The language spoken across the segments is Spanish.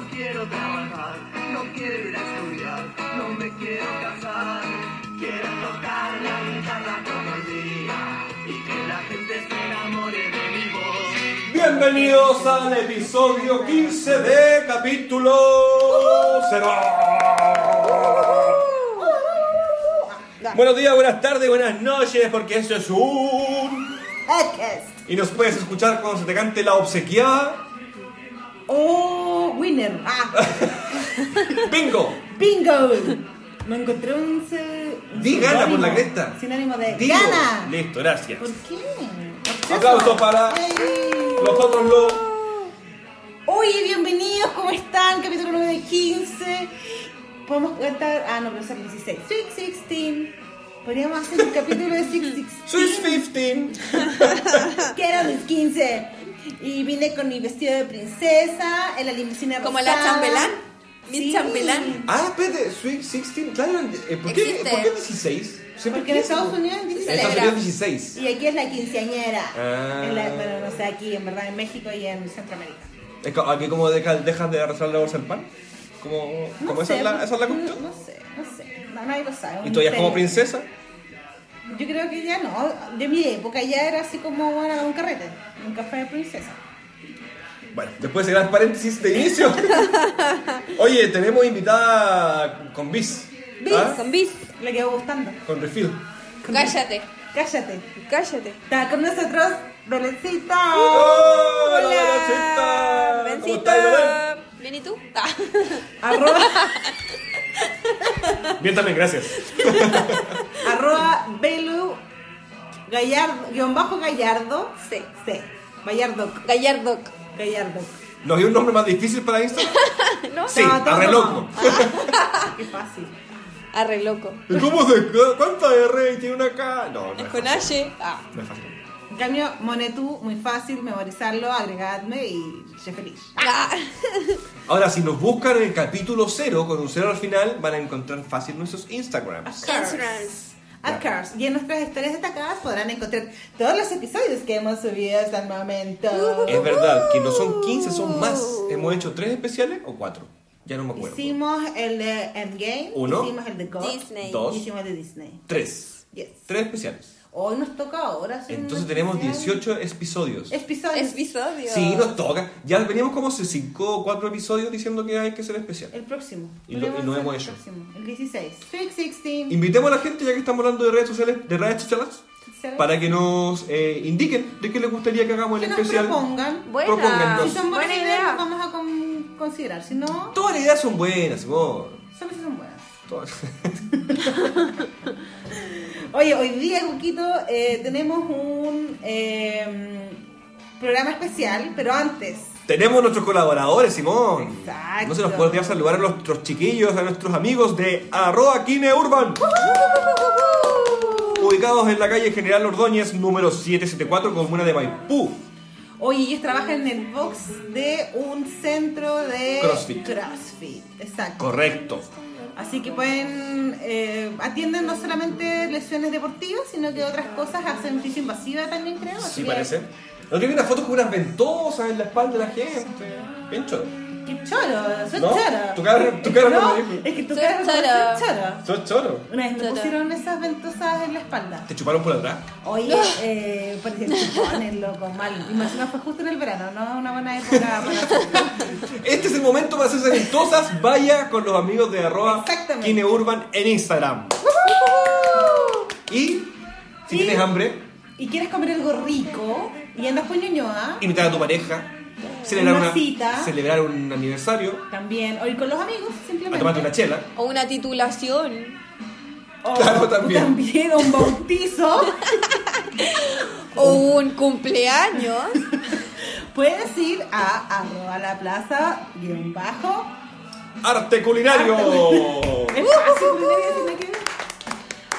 no quiero trabajar, no quiero ir a estudiar, no me quiero casar. Quiero tocar la guitarra todo el día y que la gente se enamore de mi voz. Bienvenidos al episodio 15 de capítulo 0. Buenos días, buenas tardes, buenas noches, porque esto es un... Podcast. Y nos puedes escuchar cuando se te cante la obsequiada. Oh, winner. Ah, ¡Bingo! bingo. Me encontré un. un Di gana por la cresta. Sinónimo de Digo. gana. Listo, gracias. ¿Por qué? Aplausos para Ey. los otros los... Oye, bienvenidos, ¿cómo están? Capítulo 9 de 15. Podemos cantar. Ah, no, pero es el 16. Sweet 16. Podríamos hacer un capítulo de 616. Swiss 15. Que eran los 15. Y vine con mi vestido de princesa, en la limusina Como la chambelán, Miss Sí. Chambelán. Ah, espérate, Sweet 16, claro, eh, ¿por qué, Existe. ¿por qué 16? Siempre Porque en pienso- Estados Unidos es En 16. Estados Unidos 16. Y aquí es la quinceañera. Ah. En la- bueno, no sé, aquí en verdad en México y en Centroamérica. Es co- Aquí como deja- dejas de arrasar la bolsa del pan. Como, No como esa, sé, es la, esa es la cuestión. No, no sé, no sé. No, nadie lo sabe. ¿Y tú ya como princesa? Yo creo que ya no. De mi época ya era así como bueno, un carrete. Un café de princesa. Bueno, después de gran paréntesis de inicio. Oye, tenemos invitada con bis. Bis. ¿Ah? Con bis. Le quedó gustando. Con refill. Cállate. Cállate. Cállate. Está con nosotros Belencita. ¡Hola, Belencita! ¿Bien y tú? Ah. Arroba, Bien también, gracias. arroba Belu Gallardo, guion bajo Gallardo. Sí. Sí. Gallardo. Gallardo. Gallardo. ¿Nos dio un nombre más difícil para Instagram? ¿No? Sí, No, todo arre no. loco. Qué fácil. Arre loco. ¿Y ¿Cómo se.? ¿Cuánta R tiene una K? No, no Es es con fácil. Aye. Ah. No es fácil. En cambio, Monetú, muy fácil memorizarlo, agregadme y sé feliz. Ah. Ahora, si nos buscan en el capítulo 0 con un 0 al final, van a encontrar fácil nuestros Instagrams. Insurance. Course. Y en nuestras historias destacadas podrán encontrar todos los episodios que hemos subido hasta el momento. Es verdad que no son 15, son más. Hemos hecho 3 especiales o 4. Ya no me acuerdo. Hicimos el de Endgame, Uno. hicimos el de God, Disney. Dos. y hicimos el de Disney. 3. Yes. 3 especiales. Hoy nos toca ahora Entonces tenemos especial. 18 episodios. episodios. Episodio. Sí, nos toca. Ya veníamos como hace 5 o 4 episodios diciendo que hay que ser especial. El próximo. Y lo- y lo el próximo, El 16. Sweet 16. Invitemos a la gente, ya que estamos hablando de redes sociales, de redes sociales, ¿sabes? para que nos eh, indiquen de qué les gustaría que hagamos que el nos especial. propongan. Buena. Propóngannos. Si son buenas Buena ideas, idea. vamos a con- considerar. Si no, Todas las ideas son buenas, si son buenas. Todas. Oye, hoy día, Cuquito, eh, tenemos un eh, programa especial, pero antes. Tenemos nuestros colaboradores, Simón. Exacto. No se nos puede olvidar saludar a nuestros chiquillos, a nuestros amigos de arroba Kineurban. Ubicados en la calle General Ordóñez, número 774, comuna de Maipú. Oye, ellos trabajan en el box de un centro de Crossfit. CrossFit, exacto. Correcto. Así que pueden, eh, atienden no solamente lesiones deportivas, sino que otras cosas, hacen fisio invasiva también creo. así Sí, que- parece. No vi unas fotos con unas ventosas en la espalda de la gente. Bien choro. Qué choro, soy ¿No? choro. Tu cara- tu cara no no, me dijo. es que tu Soy cara no choro. soy choro. Sos choro. Una vez me Choro. pusieron esas ventosas en la espalda. ¿Te chuparon por atrás? Oye, eh, parecía chupones, loco, mal. Y más encima fue justo en el verano, no una buena época para. Este es el momento para hacerse ventosas. Vaya con los amigos de arroba Exactamente. Kineurban en Instagram. Y si Y- tienes hambre, Y quieres comer algo rico y andas con ñoñoa, invitar a tu pareja, celebrar, Una una, cita. celebrar un aniversario, también, o ir con los amigos, a simplemente. tomarte una chela. O una titulación. O Claro, también. también un bautizo. O un cumpleaños. Puedes ir a arroba la plaza guion bajo. Arte culinario.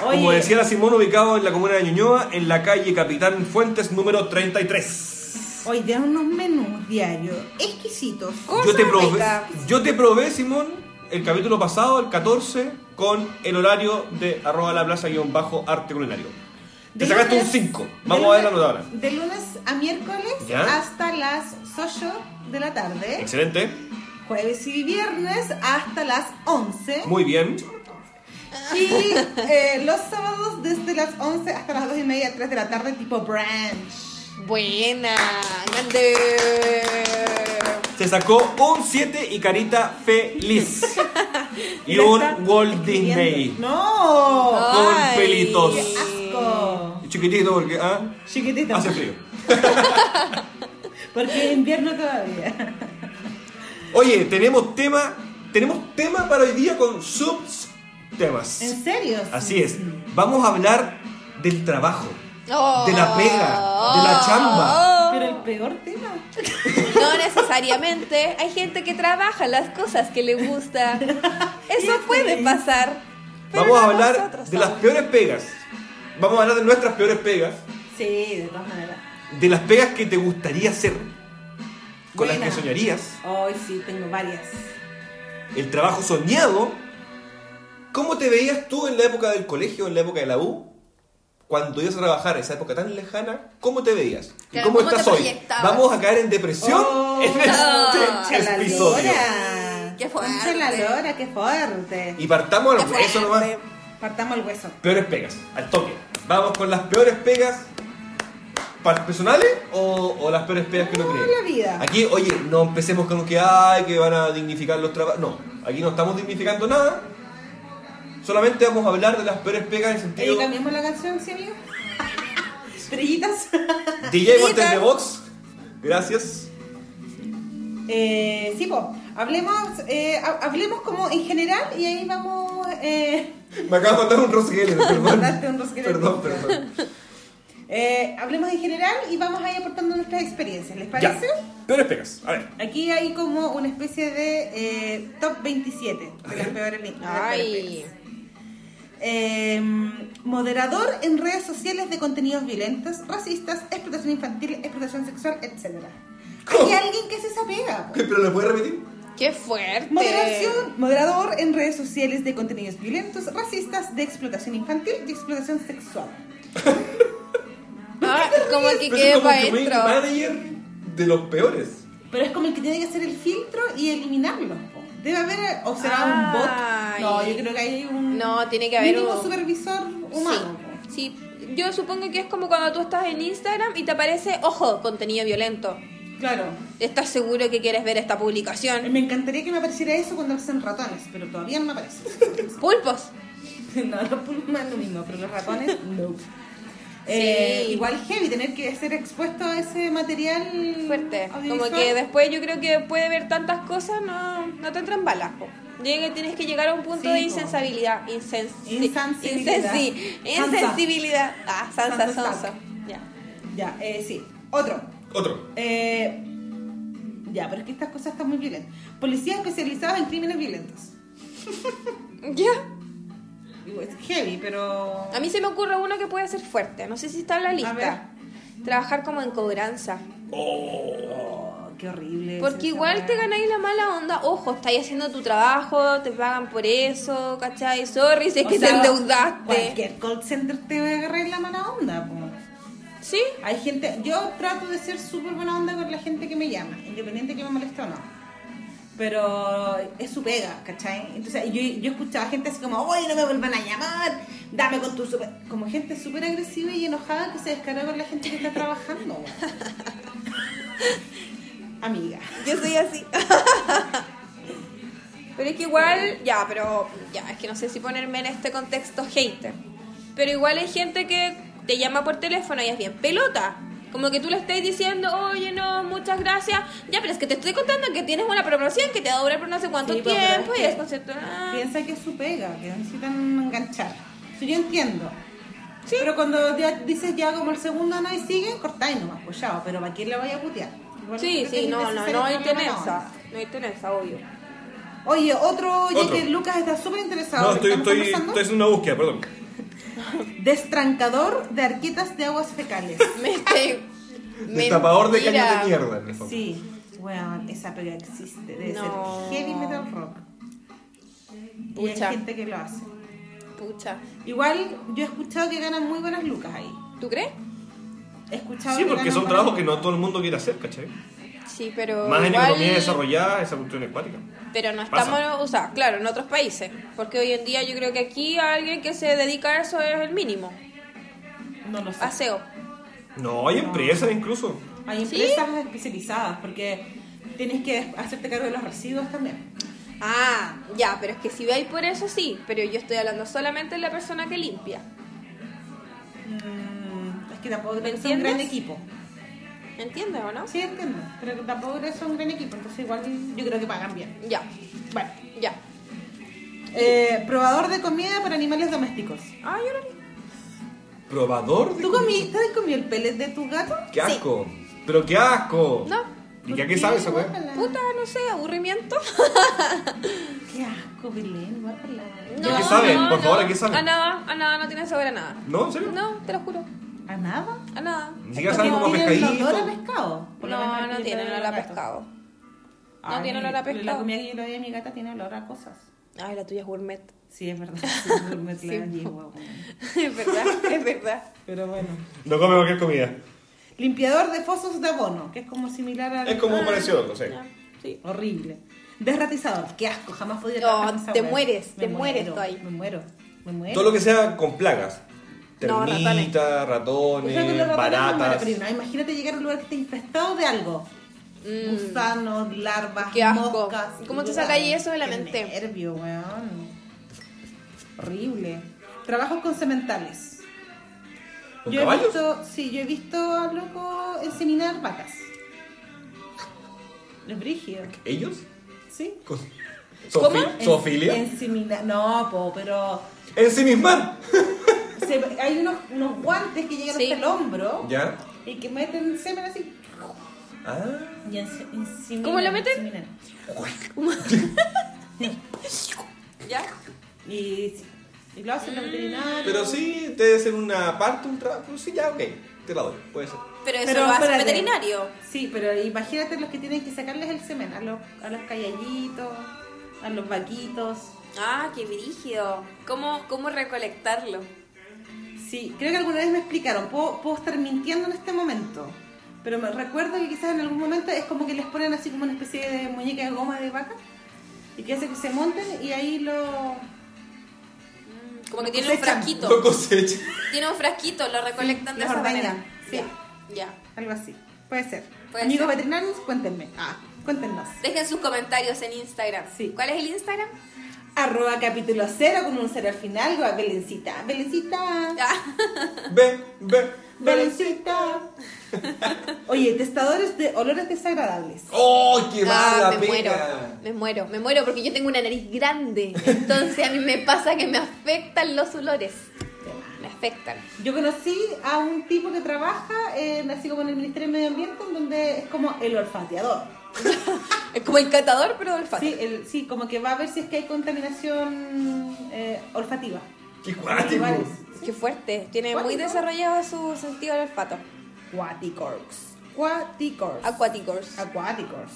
Oye, Como decía la Simón, ubicado en la comuna de Ñuñoa, en la calle Capitán Fuentes número 33. Hoy tienen unos menús diarios exquisitos. Yo te, probé, yo te probé, Simón, el capítulo pasado, el 14, con el horario de arroba la plaza guion bajo arte culinario. Te De sacaste un lunes- 5. de Vamos a ver la lunes- nota ahora. De lunes a miércoles ¿Ya? hasta las 8 de la tarde. Excelente. jueves y viernes hasta las 11. Muy bien. Y eh, los sábados desde las 11 hasta las 2 y media, 3 de la tarde, tipo brunch. Buena, grande. Se sacó un 7 y carita feliz. y un Walt Disney. ¡No! Con Ay. pelitos. ¡Qué asco! Chiquitito porque ah, Chiquitito. hace frío. Porque es invierno todavía. Oye, tenemos tema, tenemos tema para hoy día con subs temas. ¿En serio? Así es. Vamos a hablar del trabajo, Oh. de la pega, de la chamba. Pero el peor tema. No necesariamente. Hay gente que trabaja las cosas que le gusta. Eso puede pasar. Vamos a hablar de las peores pegas. Vamos a hablar de nuestras peores pegas, Sí, de todas maneras. de las pegas que te gustaría hacer, con las que soñarías, Hoy sí, tengo varias. el trabajo soñado. ¿Cómo te veías tú en la época del colegio, en la época de la U? Cuando ibas a trabajar, esa época tan lejana, ¿cómo te veías? ¿Y Claro, cómo, ¿cómo te estás hoy? ¿Vamos a caer en depresión Oh, en este la episodio? Qué fuerte. La lora, qué fuerte. Y partamos al hueso nomás. Partamos el hueso. Peores pegas, al toque. Vamos con las peores pegas personales o, o las peores pegas que no No, creen. la vida. Aquí, oye, no empecemos con que hay, que van a dignificar los trabajos. No, aquí no estamos dignificando nada. Solamente vamos a hablar de las peores pegas en el sentido. Oye, cambiamos la canción, ¿sí, amigo? Estrellitas. DJ Montes de. Vox, gracias. Eh, sí, po. Hablemos, eh, ha- hablemos como en general y ahí vamos. Eh, Me acaba de mandar un rosquel, perdón. Mandaste un. Perdón, perdón. eh, hablemos en general y vamos ahí aportando nuestras experiencias. ¿Les Ya. parece? Peores pegas, a ver. Aquí hay como una especie de eh, top 27 de las peores de las peores Ay. pegas. Eh, moderador en redes sociales de contenidos violentos, racistas, explotación infantil, explotación sexual, etc. ¿Cómo? Hay alguien que se sapega. ¿Pero lo puedes repetir? Qué fuerte. Moderación, moderador en redes sociales de contenidos violentos, racistas, de explotación infantil y explotación sexual. Ah, como que quede para community adentro. manager de los peores. Pero es como el que tiene que hacer el filtro y eliminarlos. Debe haber, o será un bot. No, yo creo que hay un No, tiene que haber mínimo un- supervisor humano. Sí, sí. Yo supongo que es como cuando tú estás en Instagram y te aparece, ojo, contenido violento. Claro. ¿Estás seguro que quieres ver esta publicación? Me encantaría que me apareciera eso cuando hacen ratones, pero todavía no me aparece. Pulpos. no, los pulmones es lo mismo, pero los ratones, no. Eh, Sí. igual heavy tener que ser expuesto a ese material Fuerte. Como que después yo creo que puede ver tantas cosas, no, no te entran balas. Llega tienes que llegar a un punto Sí, de insensibilidad. Insensi Insensibilidad. insensibilidad. Ah, sansa, Sansa. Ya. Ya, eh, sí. Otro. Otro. Eh, ya, pero es que estas cosas están muy violentas. Policías especializados en crímenes violentos. Ya. Digo, Es heavy, pero... A mí se me ocurre uno que puede ser fuerte. No sé si está en la lista. Trabajar como en cobranza. Oh, qué horrible. Porque igual te ganáis la mala onda. Ojo, estáis haciendo tu trabajo, te pagan por eso, ¿cachai? Sorry, si es O que sea, te endeudaste. Cualquier call center te va a agarrar la mala onda, po. ¿Sí? Hay gente, yo trato de ser súper buena onda con la gente que me llama, independiente que me moleste o no. Pero es su pega, ¿cachai? Entonces yo, yo escuchaba gente así como, oye, no me vuelvan a llamar, dame con tu super... Como gente súper agresiva y enojada que se descarga con la gente que está trabajando. Amiga. Yo soy así. pero es que igual, ya, pero ya, es que no sé si ponerme en este contexto hater. Pero igual hay gente que te llama por teléfono y es bien pelota. Como que tú le estés diciendo, oye, no, muchas gracias. Ya, pero es que te estoy contando que tienes una promoción que te va a durar por no sé cuánto Sí, pues, tiempo es y es concepto. ah. Piensa que es su pega, que necesitan enganchar. Eso yo entiendo. Pero cuando ya dices ya como el segundo no y sigue, cortáis nomás, pues ya, pero ¿para quién le vaya a putear? Igual Sí, sí, no, no, no hay tenesa. No hay tenesa, obvio. Oye, otro, ya Otro. que Lucas está súper interesado. No, estoy, estoy, estoy haciendo una búsqueda, perdón. Destrancador de arquetas de aguas fecales. Me estoy. Destapador de caños de mierda, en el fondo. Sí, weón, esa pega existe. Debe No. ser heavy metal rock. Y Pucha. hay gente que lo hace. Pucha. Igual, yo he escuchado que ganan muy buenas lucas ahí. ¿Tú crees? He escuchado Sí, que porque ganan son buenas trabajos que lucas. no todo el mundo quiere hacer, ¿cachai? Sí, pero Más en igual- economía desarrollada, esa cuestión es cuática. Pero no Pasa. estamos, o sea, claro, en otros países. Porque hoy en día yo creo que aquí alguien que se dedica a eso es el mínimo. No lo sé. Aseo. No, hay empresas incluso. Hay ¿Sí? empresas especializadas porque tienes que hacerte cargo de los residuos también. Ah, ya, pero es que si veis por eso sí. Pero yo estoy hablando solamente de la persona que limpia. Mm, es que tampoco sea un gran equipo. ¿Entiendes o no? Sí, entiendo. Pero tampoco sea un gran equipo. Entonces igual yo creo que pagan bien. Ya, Bueno. ya. Eh, probador de comida para animales domésticos. Ah, yo lo vi. ¿Probador de ¿Tú comida? comí, ¿te has comido el pellet de tu gato? ¡Qué asco! ¡Pero qué asco! No. ¿Y qué, qué sabe esa weá? Guácala. Puta, no sé, aburrimiento. Qué asco, Belén, guácala. ¿A qué sabe? Por favor, ¿a qué sabe? A nada, a nada, no tiene sabor a nada. ¿No? ¿En serio? No, te lo juro. ¿A nada? A nada. Ni siquiera saben como pescadito. olor a pescado. Por lo menos No, no tiene olor a pescado. No tiene olor a La pescado. comida que yo le doy a mi gata tiene olor a cosas. Ay, la tuya es gourmet. Sí, es verdad. sí, me Sí, la llevo, es verdad, es verdad. Pero bueno. No come cualquier comida. Limpiador de fosos de abono, que es como similar al... Es como Ah, parecido, no sé. Sí. Horrible. Desratizador, qué asco, jamás podía No, te mueres, Me te mueres tú ahí. Me muero, me muero. Todo lo que sea con plagas. No, Termitas, O ratones, los ratones baratas. no, imagínate llegar a un lugar que esté infestado de algo. Mm. Gusanos, larvas, Qué asco. moscas. ¿Cómo te sacáis eso de la qué mente? nervio, weón. Horrible. Trabajos con sementales. ¿Con yo he visto, sí, yo he visto a loco inseminar vacas. Es brígido. ¿Ellos? Sí. Con- ¿Cómo? Sofi- ¿Zoofilia? Inseminar. No, po, pero Ensimismar. Se- hay unos, unos guantes que llegan Sí. hasta el hombro ¿Ya? y que meten semen así. Ah. Y inse- inseminan, ¿Cómo lo meten? ¿Ya? Y, y lo hacen los veterinarios. Pero sí, debe ser una parte, un trabajo. Sí, ya, ok. Te la doy, puede ser. Pero eso Pero lo hace el espérate. veterinario. Sí, pero imagínate los que tienen que sacarles el semen, a los, a los cayallitos, a los vaquitos. Ah, qué brígido. ¿Cómo, cómo recolectarlo? Sí, creo que alguna vez me explicaron, puedo, puedo estar mintiendo en este momento, pero me recuerdo que quizás en algún momento es como que les ponen así como una especie de muñeca de goma de vaca y que hace que se monten y ahí lo... Mm, Como que Lo tiene un frasquito. cosecha. Tiene un frasquito, lo recolectan de esa manera. sí. Ya, ya. Algo así. Puede ser. Puede Amigos ser. veterinarios, cuéntenme. Ah, cuéntenos. Dejen sus comentarios en Instagram. Sí. ¿Cuál es el Instagram? Arroba capítulo cero con un cero al final, o a Belencita. Belencita. Ah, Ve, ve, Belencita. Oye, testadores de olores desagradables. ¡Oh, qué ah, mala me muero. Me muero, me muero porque yo tengo una nariz grande. Entonces a mí me pasa que me afectan los olores. Me afectan. Yo conocí a un tipo que trabaja en, así como en el Ministerio de Medio Ambiente, en donde es como el olfateador. Es como el catador, pero de olfato. Sí, el, sí, como que va a ver si es que hay contaminación eh, olfativa. ¡Qué cuático! Qué fuerte. Tiene muy desarrollado su sentido del olfato. Quaticors. Quaticors. Aquaticors. Aquaticors.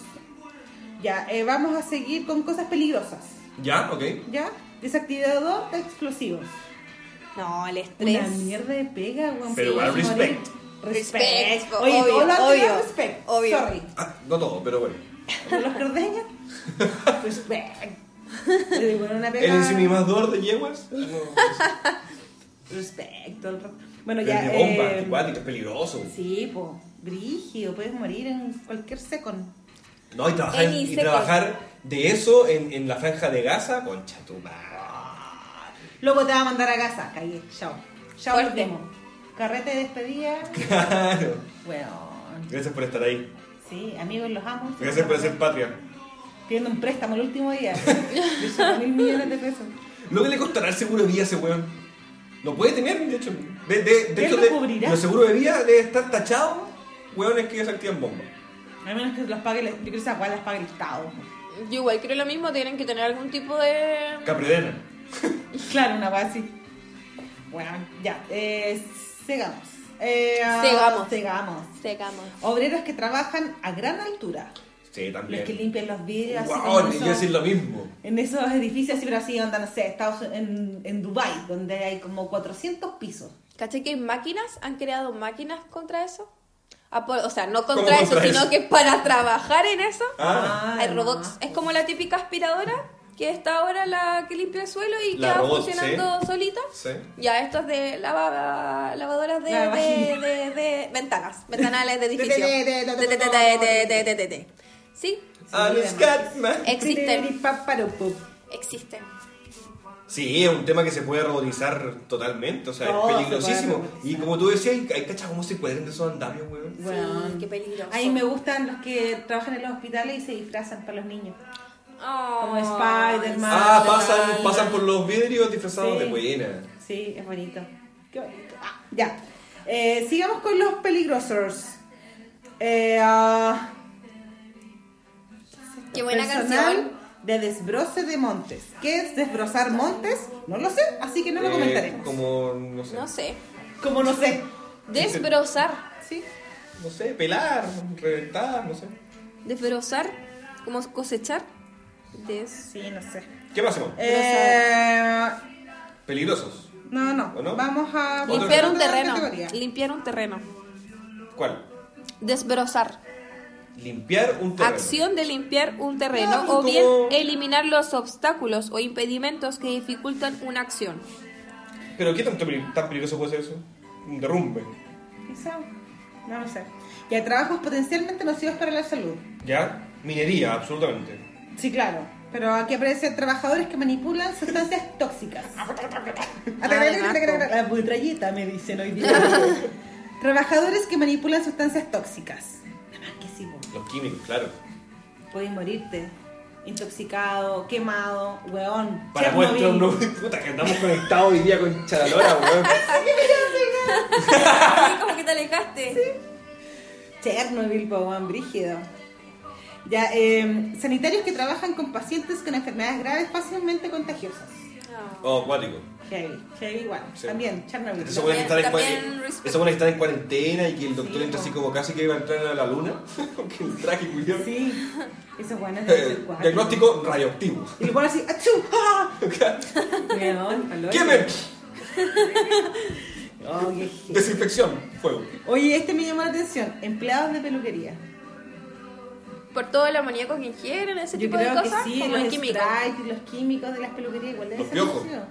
Ya, eh, vamos a seguir con cosas peligrosas. ¿Ya? Ok. ¿Ya? Desactivador de explosivos. No, el estrés. Una mierda de pega, weón. Pero igual, Puedes respect. Respect, Respect. Oye, obvio, todo lo obvio, respect. obvio. Sorry. Ah, no todo, pero bueno. Los que ordeñan, respect. Le digo, una pega. ¿El ensimismador de yeguas? No. Respect. todo el rato. Bueno, ya. de bomba, eh, es peligroso. Sí, po. Brígido, puedes morir en cualquier second. No, y trabajar, y trabajar de eso en, en la franja de Gaza, concha tu madre. Luego te va a mandar a casa, calle. Chao. Chao, nos vemos. Carrete de despedida. Claro. Bueno. Gracias por estar ahí. Sí, amigos, los amo. Gracias por ser patria. Pidiendo un préstamo el último día. De 5 mil millones de pesos. ¿Lo que le costará el seguro de vida a ese weón? Lo puede tener, de hecho. De, de, de ¿Quién hecho, lo de- cubrirá? los seguros de vida debe estar tachados, weones que desactivan bombas. A menos que los pague, el- yo creo que esas las pague el Estado. Yo igual creo lo mismo, tienen que tener algún tipo de... Capredena. Claro, una así. Bueno, ya. Eh, segamos. Eh, ah, Segamos. Segamos. Secamos. Obreros que trabajan a gran altura. Sí, también. Los que limpian los vidrios. así Wow, esos- yo decir lo mismo. En esos edificios así, pero así, onda, no sé, Estados en, en Dubai donde hay como 400 pisos. ¿Caché que hay máquinas? ¿Han creado máquinas contra eso? Apo- O sea, no ¿Cómo contra eso, contra sino eso? que para trabajar en eso Ah, hay robots. Es como la típica aspiradora que está ahora la que limpia el suelo y La queda robot, funcionando solita. sí. Ya, esto es de lava- lavadoras de, La de, de- de ventanas, ventanales de edificio. Sí, existen. Existen. Sí, es un tema que se puede robotizar totalmente, o sea, Todo es peligrosísimo. Y como tú decías, hay, cachas cómo se pueden de esos andamios, weón. Bueno, Sí, qué peligroso. A mí me gustan los que trabajan en los hospitales y se disfrazan para los niños. Oh, Como Spider-Man. Ah, pasan, pasan por los vidrios disfrazados Sí. de buena. Sí, es bonito. Qué bonito. Ah, ya. Eh, sigamos con los peligrosos. Eh, ah, Qué buena canción. de desbroce de montes. ¿Qué es desbrozar montes? No lo sé, así que no lo Eh, comentaremos. como, no sé, No sé. Como no sé. Desbrozar. Sí. no sé, pelar, reventar, no sé. Desbrozar. Como cosechar. Des... Sí, no sé. ¿Qué más hacemos? Eh, Peligrosos. no, no, ¿O no? Vamos a Limpiar un terreno. Limpiar un terreno. ¿Cuál? Desbrozar. Limpiar un terreno. Acción de limpiar un terreno Ah, o como- bien eliminar los obstáculos o impedimentos que dificultan una acción. Pero ¿qué tanto tan peligroso puede ser eso? Un derrumbe. Quizá, no lo sé. Y hay trabajos potencialmente nocivos para la salud. ¿Ya? Minería, absolutamente. Sí, claro. Pero aquí aparecen trabajadores que manipulan sustancias tóxicas. La putrallita me dicen hoy día. Trabajadores que manipulan sustancias tóxicas. Nada más que sí, vos. Los químicos, claro. Podéis morirte. Intoxicado, quemado, weón. Para Chernobyl. muestra un no... Puta, que andamos conectados hoy día con Chalalora, weón. ¿Cómo que te alejaste? Chernobyl, po, weón, brígido. Ya, eh, sanitarios que trabajan con pacientes con enfermedades graves fácilmente contagiosas. Oh, acuático. Heavy, heavy igual. Sí. También, Chernobyl. Esos buenos que están en También cuarentena. y que el doctor Sí, entra así como casi que iba a entrar a la luna. Que el traje culiao. Sí, esos buenos Eh, deben ser cuatro. diagnóstico radioactivo. Y ponen así, ¡achú! ¡Ah! ¡Quemen! Oh. Desinfección, fuego. Oye, este me llamó la atención. Empleados de peluquería. Por todo el amoníaco que ingieren, ese Yo tipo de creo que cosas, sí, como los el químico. Sprite los químicos de las peluquerías igual deben Los ser piojos. nocivos.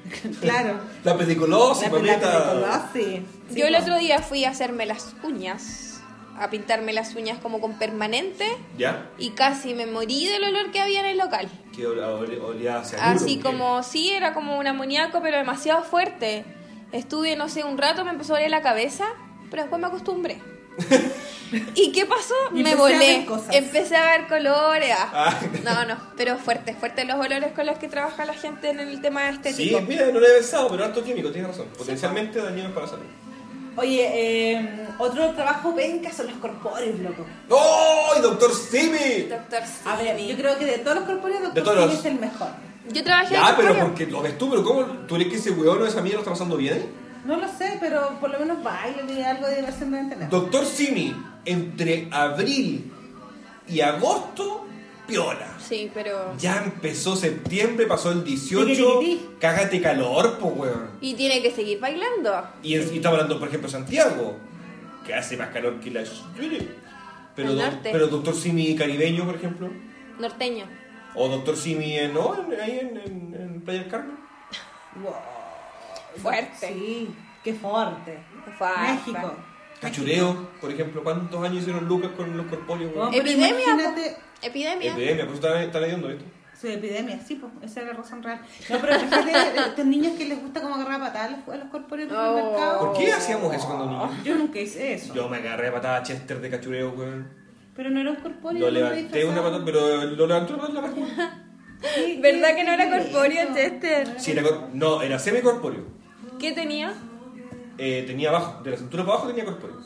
claro. La pediculosis, La la mamita. Sí, Yo el otro día fui a hacerme las uñas, a pintarme las uñas como con permanente ¿Ya? y casi me morí del olor que había en el local. Que ol- ol- olía a cianuro, Así ¿qué? como, sí, era como un amoníaco, pero demasiado fuerte. Estuve, no sé, un rato, me empezó a doler la cabeza, pero después me acostumbré. ¿Y qué pasó? Y me a volé. cosas. Empecé a ver colores. ah. Ah. No, no, pero fuertes, fuertes los olores con los que trabaja la gente en el tema Sí, estético. mira, no lo he pensado, pero harto químico, tienes razón. Potencialmente dañinos para la salud. Oye, eh, otro trabajo penca son los corpóreos, loco. ¡Oh! ¡Doctor Simi! Doctor A ver, Simi. yo creo que de todos los corpóreos, Doctor Simi los- es el mejor. Yo trabajé en Ya, pero Corpóreo. porque lo ves tú, pero ¿cómo? ¿Tú crees que ese weón o esa mierda lo está pasando bien? No lo sé, pero por lo menos baile y algo de diversión deben tener. Doctor Simi, entre abril y agosto, piola. Sí, pero... Ya empezó septiembre, pasó el 18. Tiquitiquití. Cágate calor, po, weón. Y tiene que seguir bailando. Y, en- y estamos hablando, por ejemplo, de Santiago, que hace más calor que la. Pero, do- norte. pero Doctor Simi caribeño, por ejemplo. Norteño. O Doctor Simi, en, ¿no? En- ahí en, en, en Playa del Carmen. Wow. Fuerte. Sí, qué fuerte. Fuerte. México. Cachureo, por ejemplo. ¿Cuántos años hicieron Lucas con los corpóreos, Bueno, Epidemia, Imagínate, Epidemia. Epidemia, pues está, está leyendo esto. su epidemia, sí, pues, esa es la razón real. No, pero imagínate estos niños que les gusta como agarrar patadas a los- corpóreos del Oh. supermercado. ¿Por qué hacíamos eso cuando niños? Yo nunca hice eso. Yo me agarré a patada a Chester de cachureo, weón. Pero no era un corpóreo. Lo levanté una patada, pero lo levantó la. ¿Qué- ¿Verdad que no era corpóreo? Chester? Sí, era cor- no, era semicorpóreo. ¿Qué tenía? Eh, tenía abajo, de la cintura para abajo tenía corpóreo.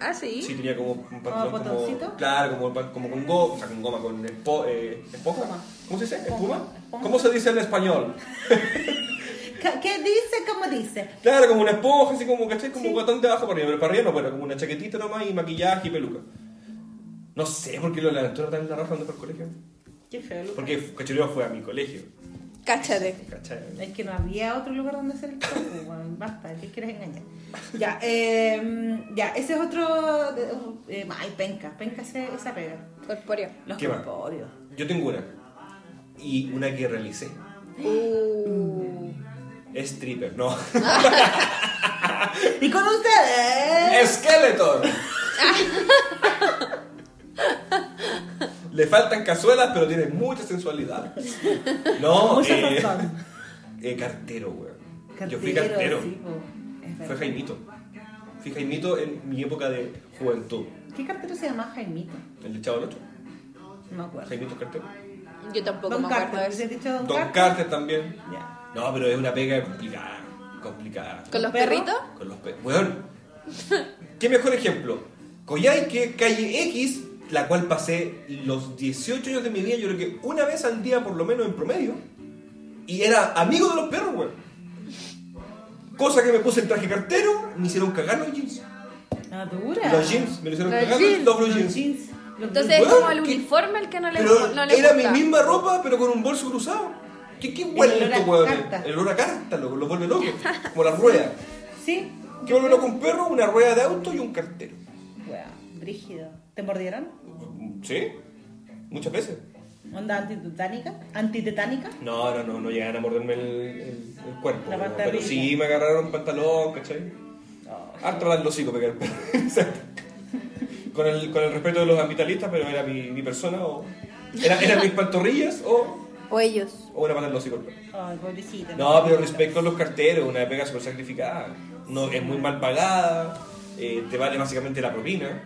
Ah, sí. Sí, tenía como un pantalón como, botoncito? claro, como, como con goma, o sea, con goma, con espo, eh, esponja. Espuma. ¿Cómo se dice? ¿Espuma? Esponja. ¿Cómo se dice en español? ¿Qué- ¿Qué dice? ¿Cómo dice? Claro, como una esponja, así como, ¿cachai? Como bastante abajo para arriba, pero para arriba no, bueno, como una chaquetita nomás y maquillaje y peluca. No sé por qué lo levantó tan la raja donde fue al colegio. Qué feo, Lucas. Porque Cachureo fue a mi colegio. Cáchate. ¿Cachai? Es que no había otro lugar donde hacer el show, weón. Basta, ¿qué quieres engañar? Ya, eh, ya, ese es otro. Eh, ay, penca, penca ese- esa pega. Corpóreo. Los corpóreos. Yo tengo una. Y una que realicé. Uh. Stripper, no. Y con ustedes. ¡Skeleton! Le faltan cazuelas, pero tiene mucha sensualidad. No, Mucha eh, eh, cartero, weón. Yo Cartero, fui cartero. sí, Fue. Jaimito. Fui Jaimito en mi época de juventud. ¿Qué cartero se llama Jaimito? ¿El de Chavo del Ocho? No me acuerdo. Jaimito Cartero. Yo tampoco Don me acuerdo Carter, de ¿se ha eso. dicho Don, Don Carter? Carter también. Ya. No, pero es una pega complicada. Complicada. ¿Con los perritos? Con los perros. Weón. ¿Qué mejor ejemplo? Coyhaique, calle X, la cual pasé los 18 años de mi vida, yo creo que una vez al día por lo menos en promedio. Y era amigo de los perros, weón. Cosa que me puse el traje cartero, me hicieron cagar los jeans. Ah, dura. Los jeans, me lo hicieron Los cagar jeans, los Los jeans. jeans. Entonces blue- es como el uniforme el que no le, Pero no le era gusta. mi misma ropa, pero con un bolso cruzado. ¿Qué, qué a esto, weón? El olor a carta, loco, lo vuelve loco. Como la rueda. Sí. ¿Qué vuelve loco un perro? Una rueda de auto y un cartero. Weón, brígido. ¿Te mordieron? ¿Sí? Muchas veces. ¿Onda antitetánica? ¿Antitetánica? No, no, no, no llegan a morderme el, el- el cuerpo. La ¿no? parte pero sí me agarraron pantalón, ¿cachai? Oh. Harto al hocico pegar con, el, con el respeto de los ambientalistas, pero era mi, mi persona o... Era, eran mis pantorrillas o, O ellos. o una pata al hocico. Ay, pobrecita. No, pero respecto a los carteros, una pega súper sacrificada. No, es muy mal pagada, eh, te vale básicamente la propina.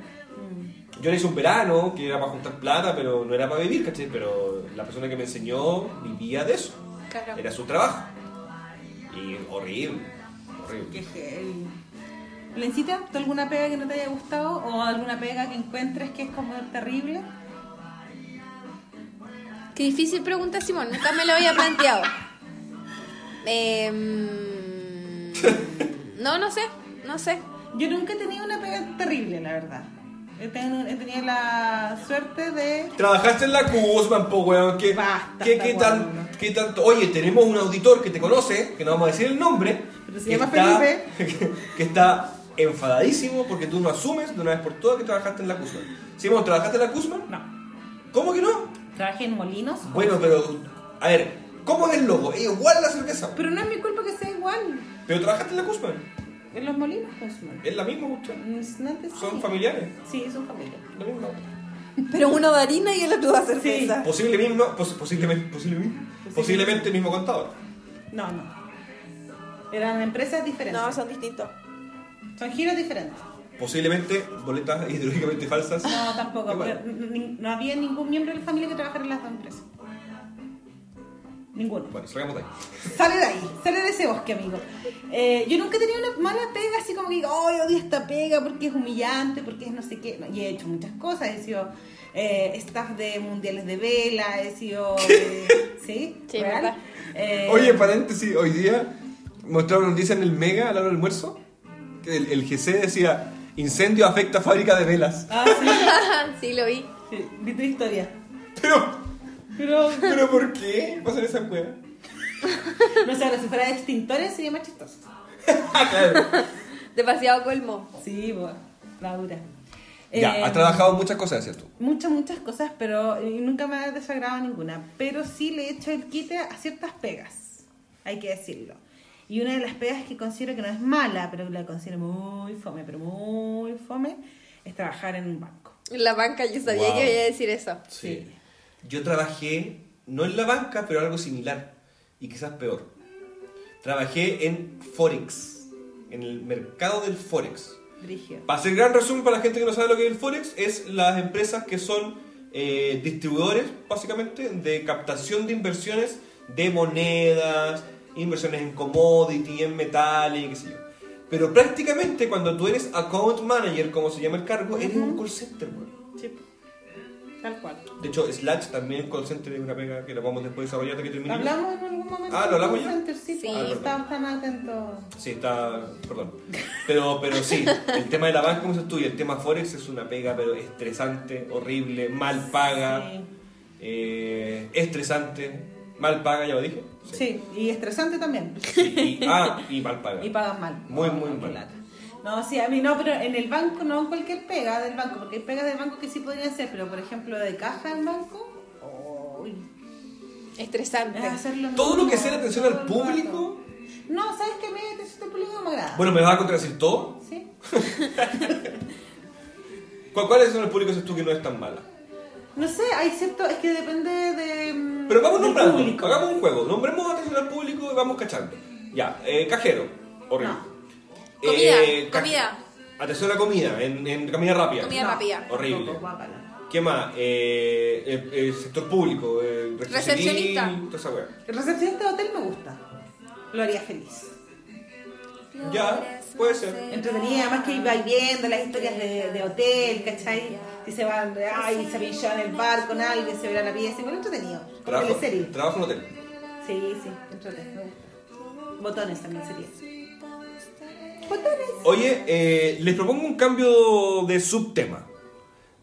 Yo le hice un verano que era para juntar plata, pero no era para vivir, ¿cachai? Pero la persona que me enseñó vivía de eso. Claro. Era su trabajo. Y horrible, Qué horrible. Lencita, ¿tú alguna pega que no te haya gustado o alguna pega que encuentres que es como terrible? Qué difícil pregunta, Simón. Nunca me lo había planteado. Em, no, no sé. No sé. Yo nunca he tenido una pega terrible, la verdad. He tenido, he tenido la suerte de... Trabajaste en la Kuzman, po, weón. ¿Qué, Basta, qué, está qué, tan, tanto? Oye, tenemos un auditor que te conoce, que no vamos a decir el nombre. Pero se que llama está- Felipe. Que, está enfadadísimo porque tú no asumes de una vez por todas que trabajaste en la Kuzman. Simón, ¿trabajaste en la Kuzman? No. ¿Cómo que no? Trabajé en molinos. Bueno, pero, a ver, ¿cómo es el logo? Es igual la cerveza. Pero no es mi culpa que sea igual. Pero trabajaste en la Kuzman. En los molinos, pues, man. Es la misma cuestión. Son sí. familiares. Sí, son familia. La misma. Pero uno de harina y el otro de cerveza. Posible mismo, pos- posiblemente, posiblemente, posiblemente el mismo contador. No, no. Eran empresas diferentes. No, son distintos. Son giros diferentes. Posiblemente boletas ideológicamente falsas. No, tampoco. Igual. no había ningún miembro de la familia que trabajara en las dos empresas. Ninguno. Bueno, salgamos de ahí. Sale de ahí, sale de ese bosque, amigo. Eh, yo nunca he tenido una mala pega así como que digo, "Ay, odio esta pega porque es humillante, porque es no sé qué. No, y he hecho muchas cosas. He sido eh, staff de mundiales de vela, he sido. eh, ¿Sí? Sí. Eh, Oye, paréntesis, hoy día mostraron noticia en el Mega a la hora del almuerzo que el, el GC decía incendio afecta fábrica de velas. Ah, sí, sí, lo vi. sí, vi tu historia. Pero, Pero, pero ¿por qué pasan esa weá? no sé, ahora si fuera de extintores sería más chistoso. Ah, claro. Demasiado colmo. Sí, bueno, la dura. Ya, Eh, has trabajado en muchas cosas, ¿cierto? Muchas, muchas cosas, pero eh, nunca me ha desagradado ninguna. Pero sí le he hecho el quite a ciertas pegas, hay que decirlo. Y una de las pegas que considero que no es mala, pero la considero muy fome, pero muy fome, es trabajar en un banco. En la banca yo sabía Wow. que iba a decir eso. Sí. Yo trabajé, no en la banca, pero algo similar. Y quizás peor. Trabajé en Forex. En el mercado del Forex. Brigio. Para hacer gran resumen para la gente que no sabe lo que es el Forex, es las empresas que son eh, distribuidores, básicamente, de captación de inversiones de monedas, inversiones en commodity, en metales, y qué sé yo. Pero prácticamente cuando tú eres account manager, como se llama el cargo, eres un call center. Sí. Tal cual. De hecho, Slash también call center es una pega que la vamos después desarrollar hasta que termine. ¿Hablamos en algún momento? Ah, ¿lo hablamos ya? Center, Sí, Sí. Ah, estamos tan atentos. Sí, está. Perdón. Pero, pero sí, el tema de la banca, como dices tú, y el tema Forex es una pega, pero estresante, horrible, mal paga, Sí. eh, estresante. Mal paga, ya lo dije. Sí, y estresante también. Y, ah, y mal paga. Y pagan mal. Muy, muy mal. No, sí, a mí no, pero en el banco, no en cualquier pega del banco, porque hay pegas del banco que sí podrían ser, pero por ejemplo de caja en banco, uy, Estresante. es hacerlo Todo lo que sea la atención al público. No, ¿sabes qué? Me atención al público no me agrada. Bueno, ¿me vas a contradecir todo? ¿Sí? ¿Cuál- ¿Cuáles son el público que tú que no es tan mala? No sé, hay cierto, es que depende de... mm, Pero vamos nombrando, público. hagamos un juego, nombremos atención al público y vamos cachando. Ya, eh, cajero, horrible. No. Comida, ca- comida. Atención a la comida, en, en comida rápida. Comida No, rápida. Horrible. ¿Qué más? Eh, el, el sector público, eh, Recepcionista. civil, toda esa wea. El recepcionista de hotel me gusta. Lo haría feliz. Ya, puede ser. Entretenida, además que iba viendo las historias de, de hotel, ¿cachai? Si se van, ay, se pinchó en el bar con alguien, se verá la pieza, igual entretenido. Como Trabajo, teleserie. trabajo en hotel. Sí, sí, entretenido, me gusta. Botones también sería. Botones. Oye, eh, les propongo un cambio de subtema.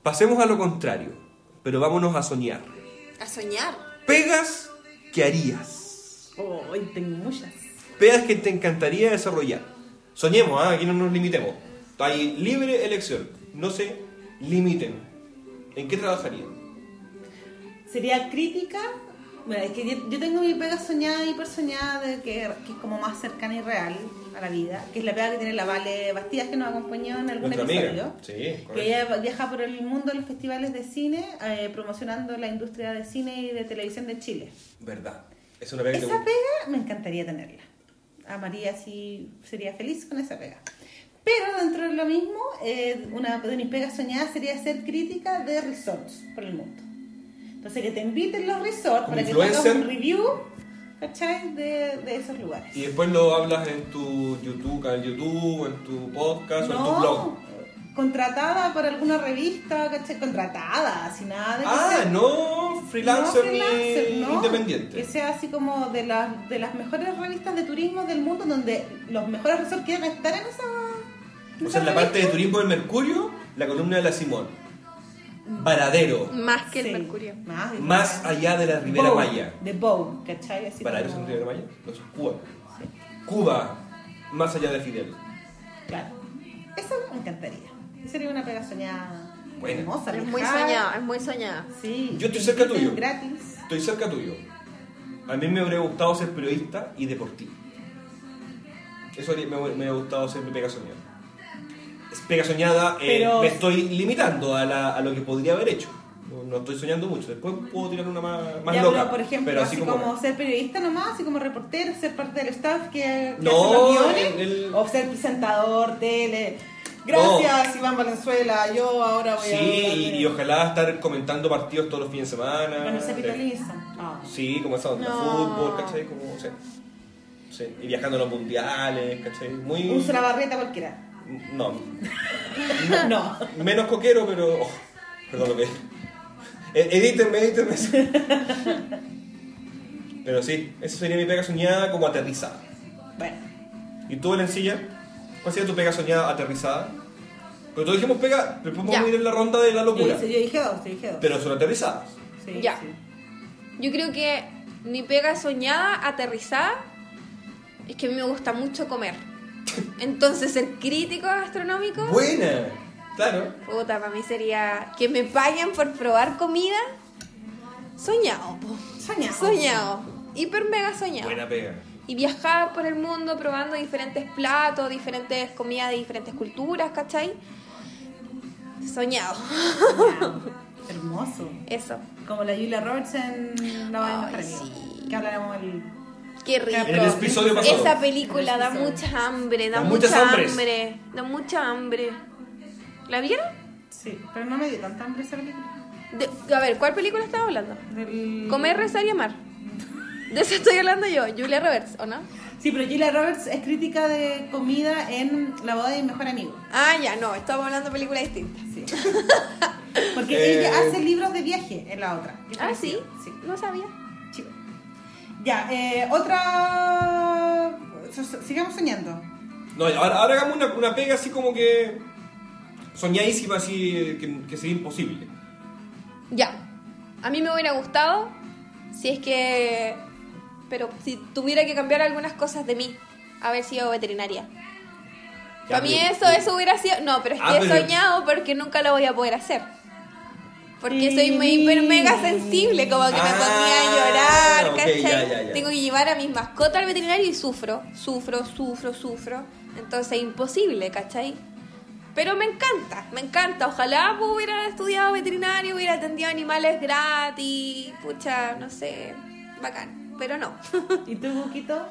Pasemos a lo contrario, pero vámonos a soñar. A soñar. Pegas que harías. Hoy tengo muchas. Pegas que te encantaría desarrollar. Soñemos, ¿ah? aquí no nos limitemos. Hay libre elección. No se limiten. ¿En qué trabajarían? Sería crítica. Bueno, es que yo, yo tengo mi pega soñada, hiper soñada, de que, que es como más cercana y real a la vida, que es la pega que tiene la Vale Bastidas, que nos acompañó en algún Nuestra episodio. Sí, Que ella viaja por el mundo de los festivales de cine, eh, promocionando la industria de cine y de televisión de Chile. Verdad. Es una pega que te Esa gusta. pega me encantaría tenerla. A María sí sería feliz con esa pega. Pero dentro de lo mismo, eh, una de mis pegas soñadas sería ser crítica de resorts por el mundo. Entonces que te inviten los resorts para que te hagas influencer. un review, ¿cachai? De, de esos lugares. Y después lo hablas en tu YouTube, canal YouTube, en tu podcast o en tu blog. Contratada por alguna revista, ¿cachai? Contratada, sin nada de Ah, sea- no freelancer, No, freelancer, ni no. independiente. Que sea así como de las, de las mejores revistas de turismo del mundo, donde los mejores resorts quieran estar en esa. O sea, en la parte de turismo del Mercurio, la columna de la Simón. Varadero. Más que el Sí, Mercurio. Más, de- Más allá de la Ribera Maya. De Bow, ¿cachai? Así ¿Varadero como- son Ribera Maya? No, son Cuba. Sí, Cuba, más allá de Fidel. claro. Eso me encantaría. Sería una pega soñada. Buena. Hermosa, Es muy soñada, es muy soñada. Sí. Yo estoy cerca tuyo. gratis. Estoy cerca tuyo. A mí me habría gustado ser periodista y deportivo. Eso me, me habría gustado ser mi pega soñada. Pega soñada, eh, Pero- me estoy limitando a, la- a lo que podría haber hecho. No, no estoy soñando mucho. Después puedo tirar una más, más ya, loca. pero por ejemplo, pero así, como, ser periodista nomás, así como reportero, ser parte del staff que, que No, hace los guiones, el- el- o ser presentador, tele. Gracias, Iván Valenzuela, yo ahora voy Sí, a... hablar y, de- y ojalá estar comentando partidos todos los fines de semana. Se vitaliza. Ah. Sí, como esa onda, No. fútbol, ¿cachai? Como, o sea, sí, y viajando a los mundiales, ¿cachai? Muy... Usa la barreta cualquiera. No, No. menos coquero, pero... oh, perdón lo que... Eh, Edítenme, edítenme. Pero sí, esa sería mi pega soñada como aterrizada. Bueno, ¿Y tú, Valencilla? ¿Cuál sería tu pega soñada aterrizada? Pero todos dijimos pega, después Ya. podemos ir en la ronda de la locura. yo dije dos, yo dije dos. Pero son aterrizadas. Sí, Ya. sí. Yo creo que mi pega soñada, aterrizada, es que a mí me gusta mucho comer. Entonces, ser crítico gastronómico, Buena. Claro. puta, para mí sería que me paguen por probar comida. Soñado, po. Soñado. Soñado. Hiper mega soñado. Buena pega. Y viajar por el mundo probando diferentes platos, diferentes comidas de diferentes culturas, ¿cachai? Soñado. Soñado. Hermoso. Eso. Como la Julia Roberts en La sí. Que hablaremos el... Qué rico. En el episodio pasado. Esa película da mucha hambre, da, Da mucha hambres. hambre, da mucha hambre. ¿La vieron? Sí, pero no me dio tanta hambre esa película. De- a ver, ¿cuál película estaba hablando? Del- Comer, rezar y amar. De eso estoy hablando yo, Julia Roberts, ¿o no? Sí, pero Julia Roberts es crítica de comida en La Boda de mi Mejor Amigo. Ah, ya, no, estamos hablando de películas distintas. Sí. Porque Eh. ella hace libros de viaje en la otra. Ah, sí. Sí. no sabía. Ya, eh, otra... Sigamos soñando. No, ahora, ahora hagamos una, una pega así como que. soñadísima, así que, que sería imposible. Ya, a mí me hubiera gustado si es que... Pero si tuviera que cambiar algunas cosas de mí, haber sido veterinaria. Ya, Para mí pero- eso, eso hubiera sido... No, pero es que Ah, he pero- soñado porque nunca lo voy a poder hacer. Porque Sí. soy muy hiper mega sensible, como que me Ah, ponía a llorar, ¿cachai? ya, ya, ya. Tengo que llevar a mis mascotas al veterinario y sufro, sufro, sufro, sufro. Entonces imposible, ¿cachai? Pero me encanta, me encanta. Ojalá pues, hubiera estudiado veterinario, hubiera atendido animales gratis, pucha, no sé, bacán. Pero no. ¿Y tú, Buquito?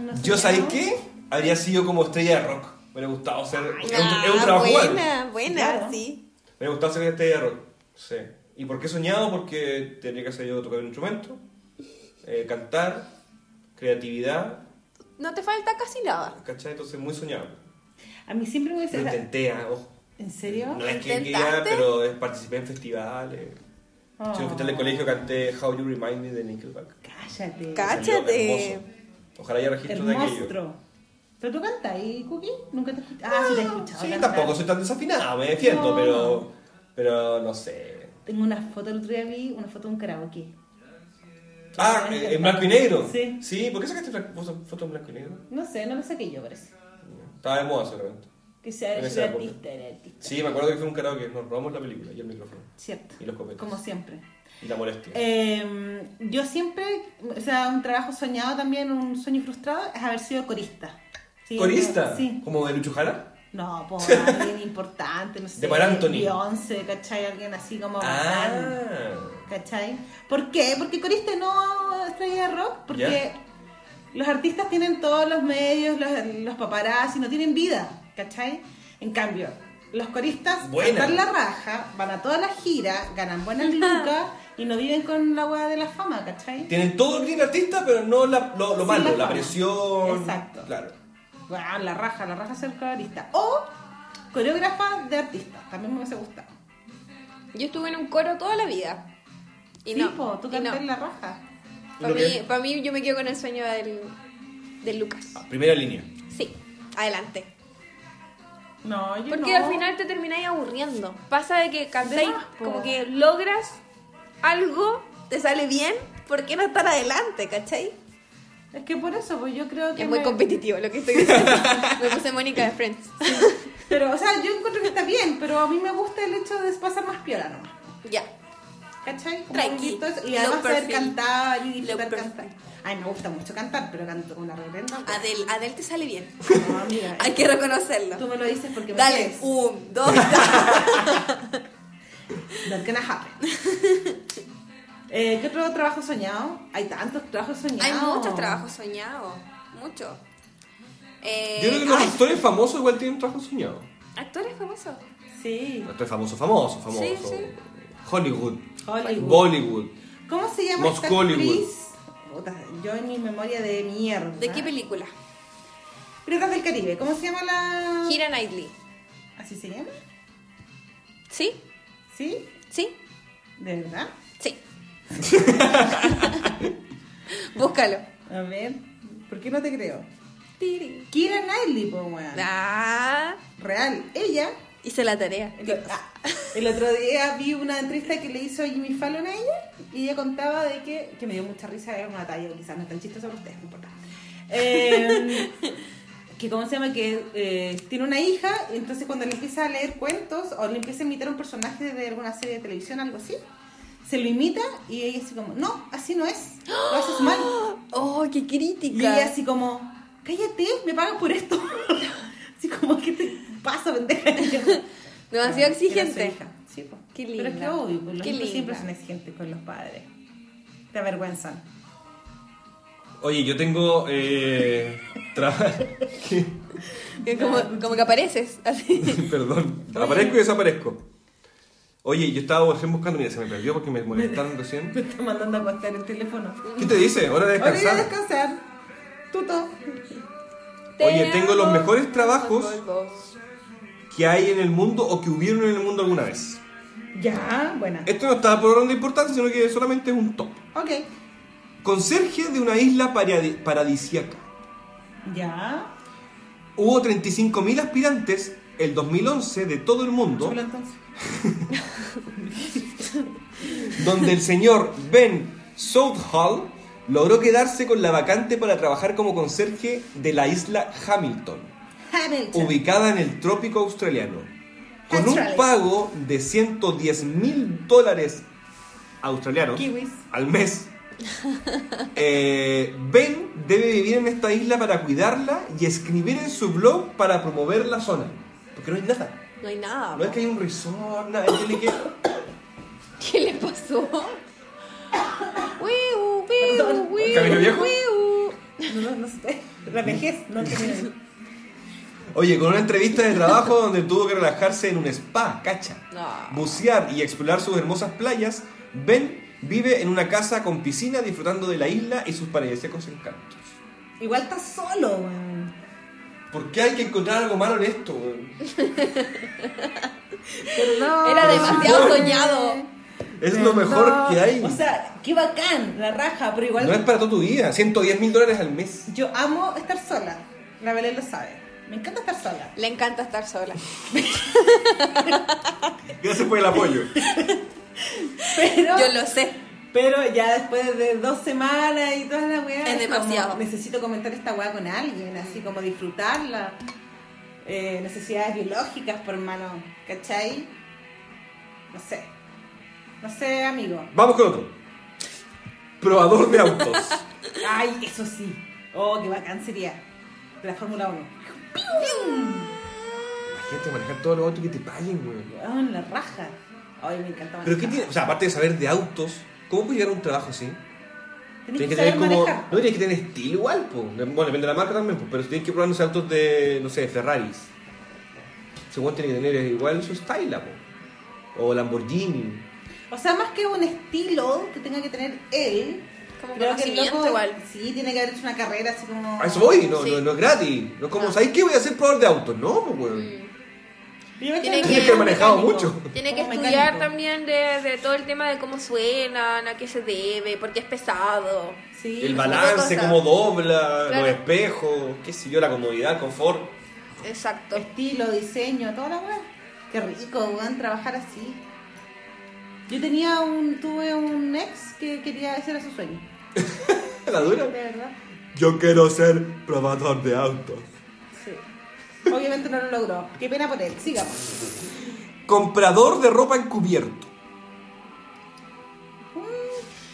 ¿No Yo? ¿sabéis qué? Habría sido como estrella de rock. Me hubiera gustado ser. es, un, es un Ah, igual. buena, buena, Claro. sí. Me hubiera gustado ser estrella de rock. Sí. ¿Y por qué he soñado? Porque tendría que hacer yo tocar un instrumento, eh, cantar, creatividad, No te falta casi nada. ¿cachai? Entonces, muy soñado. A mí siempre me Lo hubiese... intenté, ah, ojo. ¿En serio? No es que ¿Intentaste? quería, pero participé en festivales. Oh. Si en un festival de colegio canté How You Remind Me de Nickelback. Cállate. Hermoso. Ojalá haya registro de aquello. ¿Pero tú cantas ahí, Cookie? ¿Nunca te escuchado? Ah, sí te he escuchado Sí, cantar. tampoco soy tan desafinado, me defiendo, No. pero, pero no sé. Tengo una foto, el otro día vi una foto de un karaoke. Ah, eh, en blanco y negro. Sí. Sí, ¿por qué sacaste foto en blanco y negro? No sé, no lo saqué yo, parece. Estaba de moda seguramente. Que sea En el artista, era artista. Sí, me acuerdo que fue un karaoke, nos robamos la película y el micrófono. Cierto. Y los copetes. Como siempre. Y la molestia. Eh, yo siempre, o sea, un trabajo soñado también, un sueño frustrado, es haber sido corista. Sí, ¿Corista? Sí. ¿Como de Lucho Jara? No, por alguien importante, no sé. De Mar Anthony. Beyoncé, ¿cachai? Alguien así como bacán, Ah. ¿cachai? ¿Por qué? Porque corista y no estrella de rock. Porque los artistas tienen todos los medios, los, los paparazzi, no tienen vida, ¿cachai? En cambio, los coristas Buena. cantan la raja, van a todas las giras, ganan buenas lucas y no viven con la hueá de la fama, ¿cachai? Tienen todo el bien artista, pero no la- lo, malo, la la, presión. Exacto. Claro. Bueno, la raja, la raja ser corista. O coreógrafa de artistas, también me hubiese gustado. Yo estuve en un coro toda la vida. Y sí, no. po, tú cantas no. en la raja. Para ¿Lo mí, pa' mí, yo me quedo con el sueño del, del Lucas. Ah, primera línea. Sí, adelante. No, yo Porque no. al final te termináis aburriendo. Pasa de que cantáis, como que logras algo, te sale bien, ¿por qué no estar adelante, cachai? Es que por eso, pues yo creo que. Es muy me- competitivo lo que estoy diciendo. me puse Mónica de Friends. Pero, o sea, yo encuentro que está bien, pero a mí me gusta el hecho de pasar más piola nomás. ya. ¿Cachai? Como Tranqui. un. Y además saber cantar y disfrutar cantar. Ay, me gusta mucho cantar, pero canto con una reverenda. Adel, Adel te sale bien. No, amiga, Hay que reconocerlo. Tú me lo dices porque me Dale, quieres. un, dos, Not gonna happen. Eh, ¿Qué otro trabajo soñado? Hay tantos trabajos soñados. Hay muchos trabajos soñados. Muchos. Eh, Yo creo que los ay, actores famosos igual tienen trabajo soñado. actores famosos. Sí. Actores famosos, famosos, famosos. Sí, sí. Hollywood. Hollywood. Bollywood. ¿Cómo se llama esta actriz? Yo en mi memoria de mierda. ¿De qué película? Piratas del Caribe. ¿Cómo se llama la...? Kira Knightley. ¿Así se llama? ¿Sí? ¿Sí? ¿Sí? ¿De verdad? Búscalo. A ver, ¿por qué no te creo? Tiri. Kira Knightley, po, weón. Ah, Real. Ella, hice la tarea. el, ah, el otro día vi una entrevista que le hizo Jimmy Fallon a ella y ella contaba de que, que me dio mucha risa, era una talla, quizás no es tan chistosa para ustedes, no importa. Eh, que cómo se llama que eh, tiene una hija y entonces cuando le empieza a leer cuentos o le empieza a imitar a un personaje de alguna serie de televisión algo así se lo imita y ella así como no así no es lo haces mal Oh, qué y crítica. ella así como cállate me pagan por esto así como qué te pasa pendeja Y Demasiado Era su exigente. hija. Sí, po. Qué pero es que linda. obvio pues, los Qué hijos siempre linda. son exigentes con los padres te avergüenzan Oye, yo tengo. Eh, Como, como que apareces. Así. Perdón, aparezco y desaparezco. Oye, yo estaba recién buscando, mira, se me perdió porque me molestaron recién. me está mandando a acostar el teléfono ¿Qué te dice? Hora de Ahora voy a descansar. descansar tuto Oye, tengo los mejores trabajos. que hay en el mundo o que hubieron en el mundo alguna vez. ya buena Esto no está por orden de importancia, sino que solamente es un top. ok Conserje de una isla paradi- paradisíaca. ya Hubo 35.000 aspirantes el 2011 de todo el mundo, donde el señor Ben Southall logró quedarse con la vacante para trabajar como conserje de la isla Hamilton, Hamilton. ubicada en el trópico australiano. Con un pago de 110 mil dólares australianos Kiwis. al mes, eh, Ben debe vivir en esta isla para cuidarla y escribir en su blog para promover la zona. Porque no hay nada. No hay nada. No es que hay un resort, nada. Él tiene que... ¿Qué le pasó? Wiu, wiu, wiu, ¿Camino viejo? wiu. No, no, no sé. La vejez, no tiene. Oye, con una entrevista de trabajo donde tuvo que relajarse en un spa, cacha. No. Bucear y explorar sus hermosas playas, Ben vive en una casa con piscina disfrutando de la isla y sus paradisíacos encantos. Igual está solo, weón. ¿Por qué hay que encontrar algo malo en esto? Perdón. Era demasiado soñado. Es lo mejor que hay. O sea, qué bacán, la raja, pero igual. No es para toda tu vida. 110 mil dólares al mes. Yo amo estar sola. La Belén lo sabe. Me encanta estar sola. Le encanta estar sola. Gracias por el apoyo. Pero, Yo lo sé. Pero ya después de dos semanas y toda la weá. Es demasiado. como, necesito comentar esta weá con alguien, así como disfrutarla. Eh, necesidades biológicas, por mano. ¿Cachai? No sé. No sé, amigo. Vamos con otro. Probador de autos. Ay, eso sí. Oh, qué bacán sería. De la Fórmula 1. Imagínate manejar todos los autos que te paguen, weón. Weón, la raja. Ay, me encanta Pero qué manejar. tiene, o sea, aparte de saber de autos, ¿cómo puedes llegar a un trabajo así? Tienes que saber tener como. manejar. No tienes que tener estilo igual, po. Bueno, depende de la marca también, po, pero si tienes que probar, no sé, autos de, no sé, Ferraris. Según tiene que tener igual su style, po. O Lamborghini. O sea, más que un estilo que tenga que tener él. Como creo que el conocimiento loco, igual. Sí, tiene que haber hecho una carrera así como. A eso voy, no, Sí. no, no es gratis. No es como. ¿sabes qué voy a hacer probador de autos? No, pues, weón. Mm. Tiene que como haber manejado mecánico. mucho. Tiene que Como estudiar mecánico. también de, de todo el tema de cómo suenan, a qué se debe, por qué es pesado. Sí, El balance, cómo dobla, Claro. los espejos, qué sé yo, la comodidad, el confort. Exacto. Estilo, diseño, toda la weá. Qué rico, weón, trabajar así. Yo tenía un. Tuve un ex que quería. Ese era su sueño. La dura. De verdad. Yo quiero ser probador de autos. Obviamente no lo logró. Qué pena por él. Sigamos. Comprador de ropa encubierto.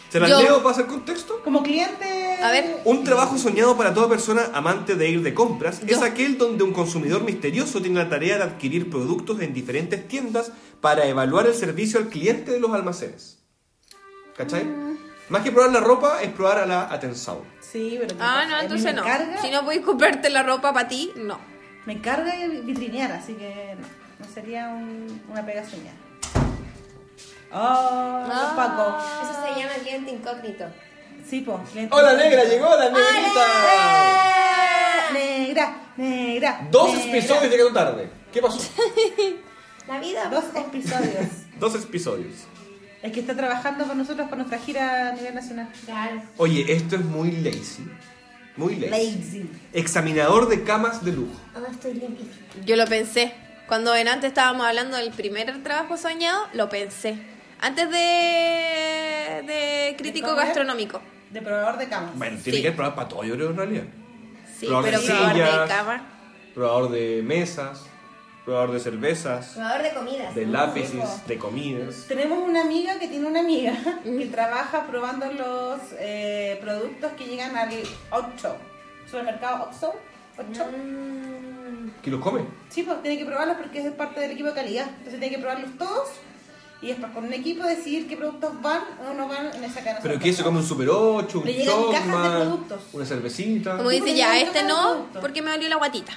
¿Se las Yo. leo para hacer contexto? Como cliente. A ver. Un trabajo soñado para toda persona amante de ir de compras Yo. es aquel donde un consumidor misterioso tiene la tarea de adquirir productos en diferentes tiendas para evaluar el servicio al cliente de los almacenes. ¿Cachai? Mm. Más que probar la ropa, es probar a la atención. Sí, pero. ¿qué Ah, pasa? no, A mí entonces me no. Carga, Si no podéis comprarte la ropa para ti, no. Me carga vitrinear, así que no. No sería un- una pega soñada. Oh, Ah. Paco. Eso se llama cliente incógnito. Sí, po. cliente. ¡Hola negra! ¡Llegó la negrita! Negra, negra. Dos negra. episodios llegando tarde. ¿Qué pasó? La vida. Dos episodios. Dos episodios. Es que está trabajando con nosotros para nuestra gira a nivel nacional. Claro. Oye, esto es muy lazy. Muy lazy. Lazy. Examinador de camas de lujo. Oh, estoy. Yo lo pensé. Cuando en antes estábamos hablando del primer trabajo soñado, lo pensé. Antes de, de crítico gastronómico. De probador de camas. Bueno, tiene Sí. que haber probado para todo, yo creo, en realidad. Sí, Probador pero de probar de sillas. cama. Probador de mesas, probador de cervezas, Probador de comidas. de lápices, de comidas. Tenemos una amiga que tiene una amiga que trabaja probando los eh, productos que llegan al Oxxo. Supermercado Oxxo. Oxxo. Mm, ¿Quién los come? Sí, pues tiene que probarlos porque es parte del equipo de calidad. Entonces tiene que probarlos todos y después con un equipo decidir qué productos van o no van en esa cadena. ¿Pero qué? ¿Se come un Super 8, un Le llegan cajas de productos. una cervecita? Como dice, ya, este no, porque me dolió la guatita.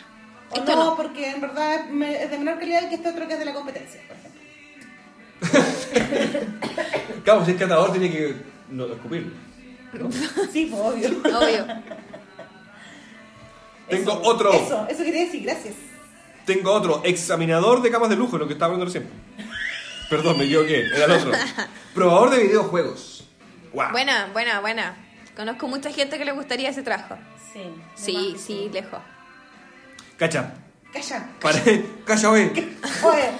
O Esto no, no. porque en verdad es de menor calidad que este otro que es de la competencia, por ejemplo. Claro, si es catador tiene que no, escupirlo. Sí, pues obvio. Obvio. Tengo Eso, otro. Eso, eso quería decir, gracias. Tengo otro. Examinador de camas de lujo, lo que estaba hablando recién. Perdón, me equivoqué. Era el otro. Probador de videojuegos. Wow. Buena, buena, buena. Conozco mucha gente que le gustaría ese trabajo. Sí. Sí, sí, lejos. Cacha. Calla. Para, calla, oye. Oye,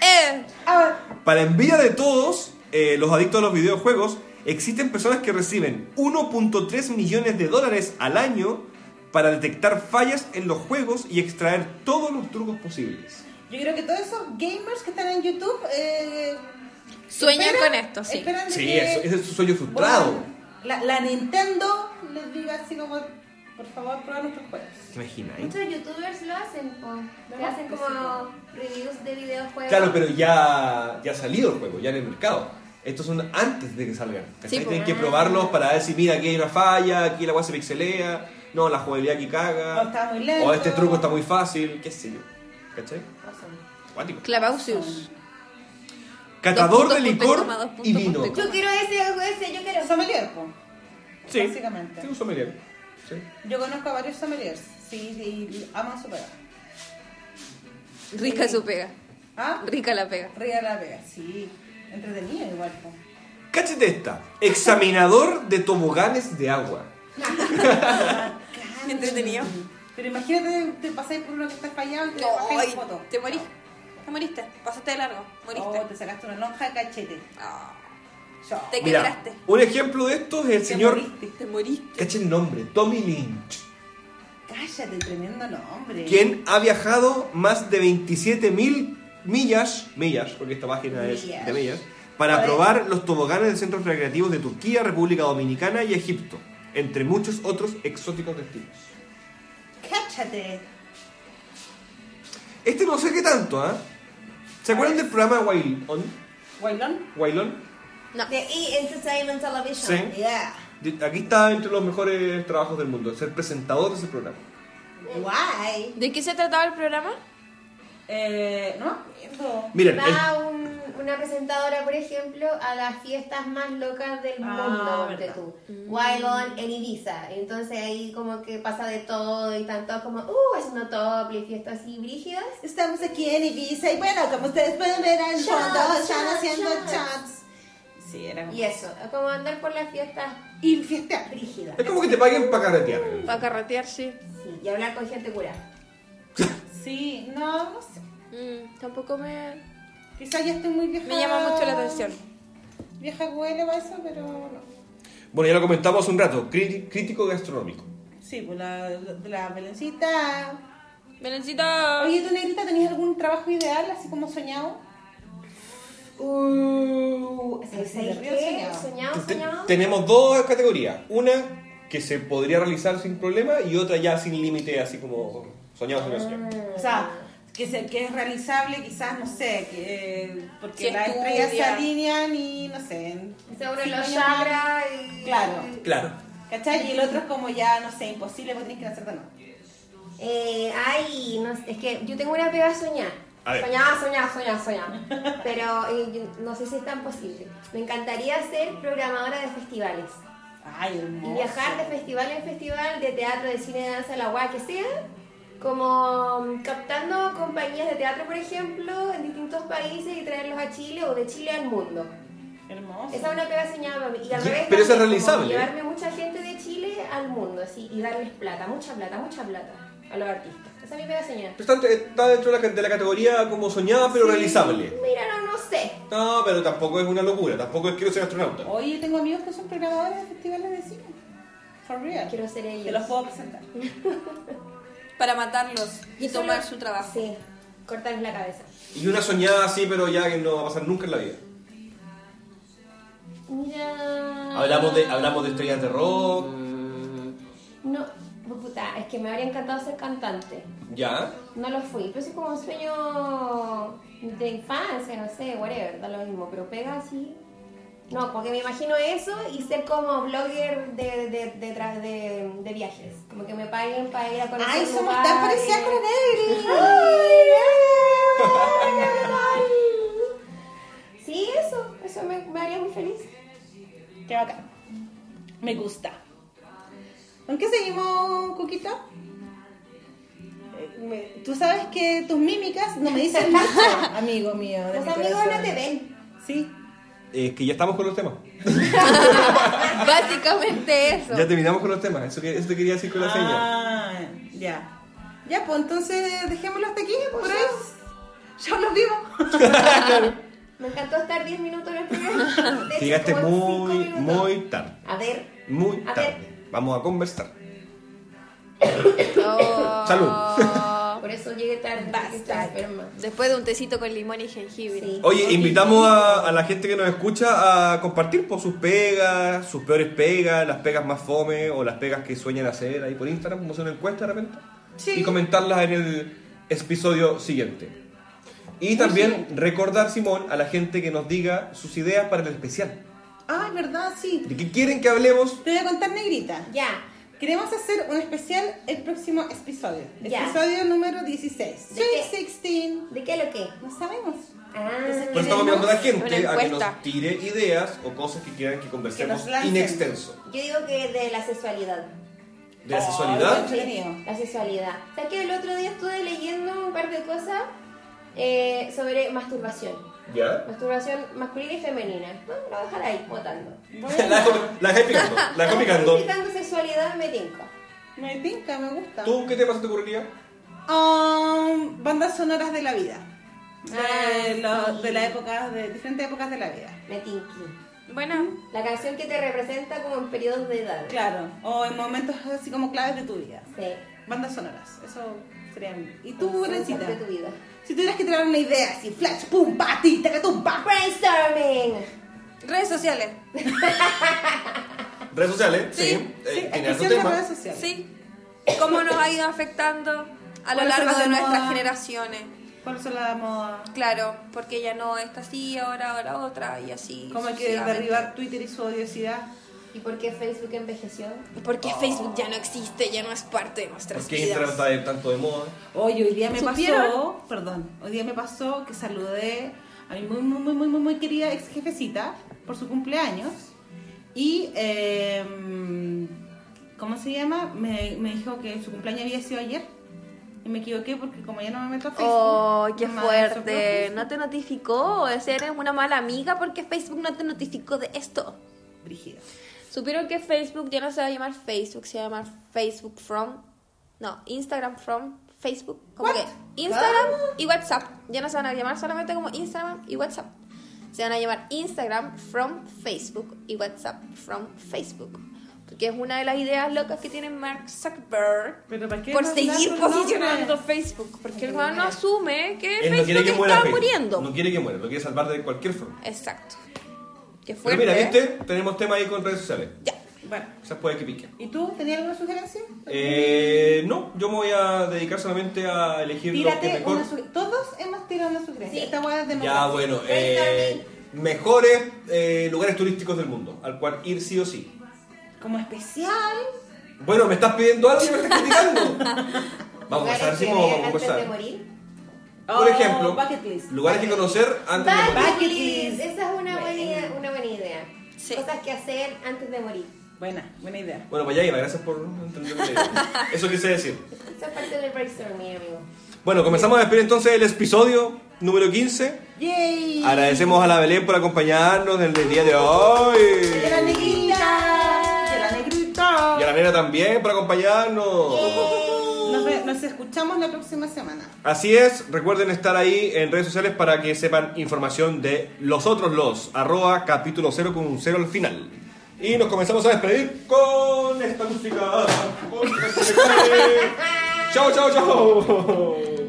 ¡Eh! a ver. Para envidia de todos, eh, los adictos a los videojuegos, Existen personas que reciben 1.3 millones de dólares al año para detectar fallas en los juegos y extraer todos los trucos posibles. Yo creo que todos esos gamers que están en YouTube eh, Sueñan esperan- con esto, sí. Sí, que- eso- ese es su sueño frustrado. Bueno, la, la Nintendo les diga así como, por favor, prueba nuestros juegos. ¿Te imaginas? eh? Muchos youtubers lo hacen, po. que hacen como reviews de videojuegos. Claro, pero ya, ya ha salido el juego, ya en el mercado. Estos son antes de que salgan. Sí, Tienen pues. que probarlos para ver si, mira, aquí hay una falla, aquí la weá se pixelea, no, la jugabilidad aquí O caga, está muy lento. o este truco está muy fácil, qué sé yo. ¿Cachai? Cuático. Clavausius. Catador de licor punto, coma, dos puntos, y vino. punto, Yo quiero ese, ese, yo quiero. Sommelier, po. Sí, Básicamente. sí, un sommelier. Sí. Yo conozco a varios sommeliers, sí, sí, y aman su pega. Rica su pega. ¿Ah? Rica la pega. Ría la pega, sí. Entretenido igual, po. Cáchate esta. Examinador de toboganes de agua. Entretenido. Pero imagínate, te pasáis por uno que está fallado y te bajáis la foto. te morís. Te moriste. Pasaste de largo. Moriste. Oh, te sacaste una lonja de cachete. Ah. Te Mira, quebraste. un ejemplo de esto es el Te señor... moriste. Te moriste. Cacha el nombre, Tommy Lynch. Cállate, tremendo nombre. quien ha viajado más de 27 mil millas, millas, porque esta página es de millas, para probar los toboganes de centros recreativos de Turquía, República Dominicana y Egipto, entre muchos otros exóticos destinos. Cállate. Este no sé qué tanto, ¿ah? ¿Se acuerdan del programa Wailon? ¿Wailon? Wailon? No. De E! Entertainment Television. Sí. Yeah. Aquí está entre los mejores trabajos del mundo, ser presentador de ese programa. Guay. ¿De qué se trataba el programa? Eh, no. Miren, el- Va un- una presentadora, por ejemplo, a las fiestas más locas del Ah, mundo, verdad. de tú. Wild On en Ibiza. Entonces ahí como que pasa de todo y están todos como, uh, haciendo top y fiestas así brígidas. Estamos aquí en Ibiza y bueno, como ustedes pueden ver al fondo, están haciendo shots. Sí, era como... Y eso, como andar por las fiestas Y fiesta. brígidas. es como que te paguen para carretear. Para carretear, sí. Sí, y hablar con gente cura. Sí, no, no sé. Mm, tampoco me, Quizás ya estoy muy vieja. me llama mucho la atención. Vieja huele para eso, pero no. Bueno, ya lo comentamos hace un rato, crítico gastronómico. Sí, pues la, la Belencita. Belencita. Oye, ¿tú, Negrita, tenías algún trabajo ideal, así como soñado? Uh, soñado. Soñado, Te- soñado. tenemos dos categorías. Una que se podría realizar sin problema y otra ya sin límite, así como soñado, soñado, soñado. O sea, que, se, que es realizable, quizás, no sé, que, porque Si las estudia. estrellas se alinean y, no sé. en Se unen cinco los chakras y... Claro. Claro. ¿Cachai? Y el otro es como ya, no sé, imposible, porque tienes que nacer de nuevo. Eh, ay, no sé, es que yo tengo una pega a soñar. A ver. Soñar, soñar, soñar, soñar. Pero eh, no sé si es tan posible. Me encantaría ser programadora de festivales. Ay, hermoso. Y viajar de festival en festival, de teatro, de cine, de danza, la guay que sea. Como mm, captando compañías de teatro, por ejemplo, en distintos países y traerlos a Chile o de Chile al mundo. Hermoso. Esa es una pega soñada para mí. Y al revés, pero eso es realizable. Llevarme mucha gente de Chile al mundo, así, y darles plata, mucha plata, mucha plata a los artistas. Esa es mi pega soñada. Está, está dentro de la, de la categoría como soñada pero realizable. Mira, no, no sé. No, pero tampoco es una locura, tampoco es quiero ser astronauta. Oye, tengo amigos que son programadores de festivales de cine. For real. Quiero ser ellos. Te los puedo presentar. Para matarlos y tomar su trabajo. Sí, cortarles la cabeza. Y una soñada así, pero ya que no va a pasar nunca en la vida. Mira. Hablamos de, hablamos de estrellas de rock, No, puta, es que me habría encantado ser cantante. ya. No lo fui, pero es como un sueño de infancia, no sé, whatever, da lo mismo, pero pega así. No, porque me imagino eso y ser como blogger de, de, de, tra- de, de viajes. Como que me paguen para ir a conocer Ay, somos tan parecidas con Negri. Sí, eso, eso me, me haría muy feliz. Qué bacán. Me gusta. ¿Con qué seguimos, Cuquita? Eh, Tú sabes que tus mímicas no me dicen mucho, amigo mío. Los mi amigos corazón. no te ven. Sí. Es que ya estamos con los temas. Básicamente eso. Ya terminamos con los temas, eso, que- eso te quería decir con la seña. Ah, ya. Ya, pues entonces dejémoslo hasta aquí, por hoy. Ya los vimos. Me encantó estar 10 minutos en el hecho, Llegaste muy, muy tarde. A ver, Muy A tarde. ver. Vamos a conversar. Oh. Salud. por eso llegué tarde. Basta. Después de un tecito con limón y jengibre. Sí. Oye, invitamos a, a la gente que nos escucha a compartir por sus pegas, sus peores pegas, las pegas más fome o las pegas que sueñan hacer ahí por Instagram, como hacer una encuesta de repente. Sí. Y comentarlas en el episodio siguiente. Y también recordar, Simón, a la gente que nos diga sus ideas para el especial. Ay, ¿verdad? Sí. ¿De qué quieren que hablemos? Te voy a contar, negrita. Ya. Queremos hacer un especial el próximo episodio. Ya. Episodio número 16. ¿De qué? Sweet 16. ¿De qué lo que? No sabemos. Ah, Pues estamos mirando a la gente a que nos tire ideas o cosas que quieran que conversemos Que nos lancen. in extenso. yo digo que de la sexualidad. ¿De la sexualidad? bueno. Entretenido. La sexualidad. ¿Sabes que el otro día estuve leyendo un par de cosas eh, sobre masturbación? ¿Ya? Masturbación masculina y femenina. Bueno, lo voy a dejar ahí, votando. La dejo, la dejé picando. La picando. Sexualidad me tinca. Me tinca, me gusta. ¿Tú qué temas te ocurriría? Um, bandas sonoras de la vida. De, Ah, lo- sí. de la época, de diferentes épocas de la vida. Me tinqui. Bueno, La canción que te representa como en periodos de edad. Claro. O en momentos así como claves de tu vida. Sí. Bandas sonoras. Eso sería. ¿Y tú, Son parte de tu vida. Si tuvieras que tirar una idea así, flash, pum, pa, ti, taca, tum, pa. Brainstorming. redes sociales. Redes sociales, sí. Sí, eh, tema. redes sociales. Sí. ¿Cómo nos ha ido afectando a lo ¿Cuáles son largo de de nuestras moda? generaciones? ¿Cuáles son las modas? Claro, porque ya no está así, ahora, ahora otra y así. ¿Cómo hay que derribar Twitter y su odiosidad? ¿Y por qué Facebook envejeció? Porque Facebook ya no existe, ya no es parte de nuestras ¿Por qué vidas. Instagram está de- tanto de moda? Oye, hoy día me ¿Supieron? pasó, perdón, hoy día me pasó que saludé a mi muy, muy, muy, muy, muy, querida ex jefecita por su cumpleaños y, eh, ¿cómo se llama? Me, me dijo que su cumpleaños había sido ayer y me equivoqué porque como ya no me meto a Facebook. Oh, qué fuerte. No te notificó. O sea, eres una mala amiga porque Facebook no te notificó de esto. Facebook. ¿Supieron que Facebook ya no se va a llamar Facebook, se va a llamar Facebook from? No, Instagram from Facebook. Como What? que Instagram y WhatsApp. Ya no se van a llamar solamente como Instagram y WhatsApp. Se van a llamar Instagram from Facebook y WhatsApp from Facebook. Porque es una de las ideas locas que tiene Mark Zuckerberg Pero ¿para qué por seguir posicionando nombre? Facebook. Porque el no asume que Él no Facebook quiere que muera está Facebook. muriendo. No quiere que muera, lo quiere salvar de cualquier forma. Exacto. Qué Pero mira, ¿eh? ¿viste? Tenemos tema ahí con redes sociales. Ya. Bueno, Quizás puede que pique. ¿y tú tenías alguna sugerencia? Eh, no, yo me voy a dedicar solamente a elegir lo que Tírate mejor. una sugerencia. Todos hemos tirado una sugerencia. Sí. Esta hueá es de Ya, bueno, eh, mejores eh, lugares turísticos del mundo, al cual ir sí o sí. Como especial. Bueno, me estás pidiendo algo y me estás criticando. Vamos a ver si vamos ver a antes de conversar. Morir. Por Oh, ejemplo, bucket list. lugares que conocer antes de morir. Bucket Bucket list. Esa es una buena, idea, una buena idea. Sí. Cosas que hacer antes de morir. Buena, buena idea. Bueno, pues ya iba, gracias por entender. Eso quise decir. Esa es parte del brainstorming, amigo. Bueno, comenzamos a despedir entonces el episodio número 15. ¡Yay! Agradecemos a la Belén por acompañarnos en el día de hoy. ¡De la negrita! ¡De la negrita! Y a la nena también por acompañarnos. Nos, ve- nos escuchamos la próxima semana. Así es, recuerden estar ahí en redes sociales para que sepan información de los otros los, arroba capítulo 0 con un 0 al final. Y nos comenzamos a despedir con esta música. Con este- chao, chao, chao.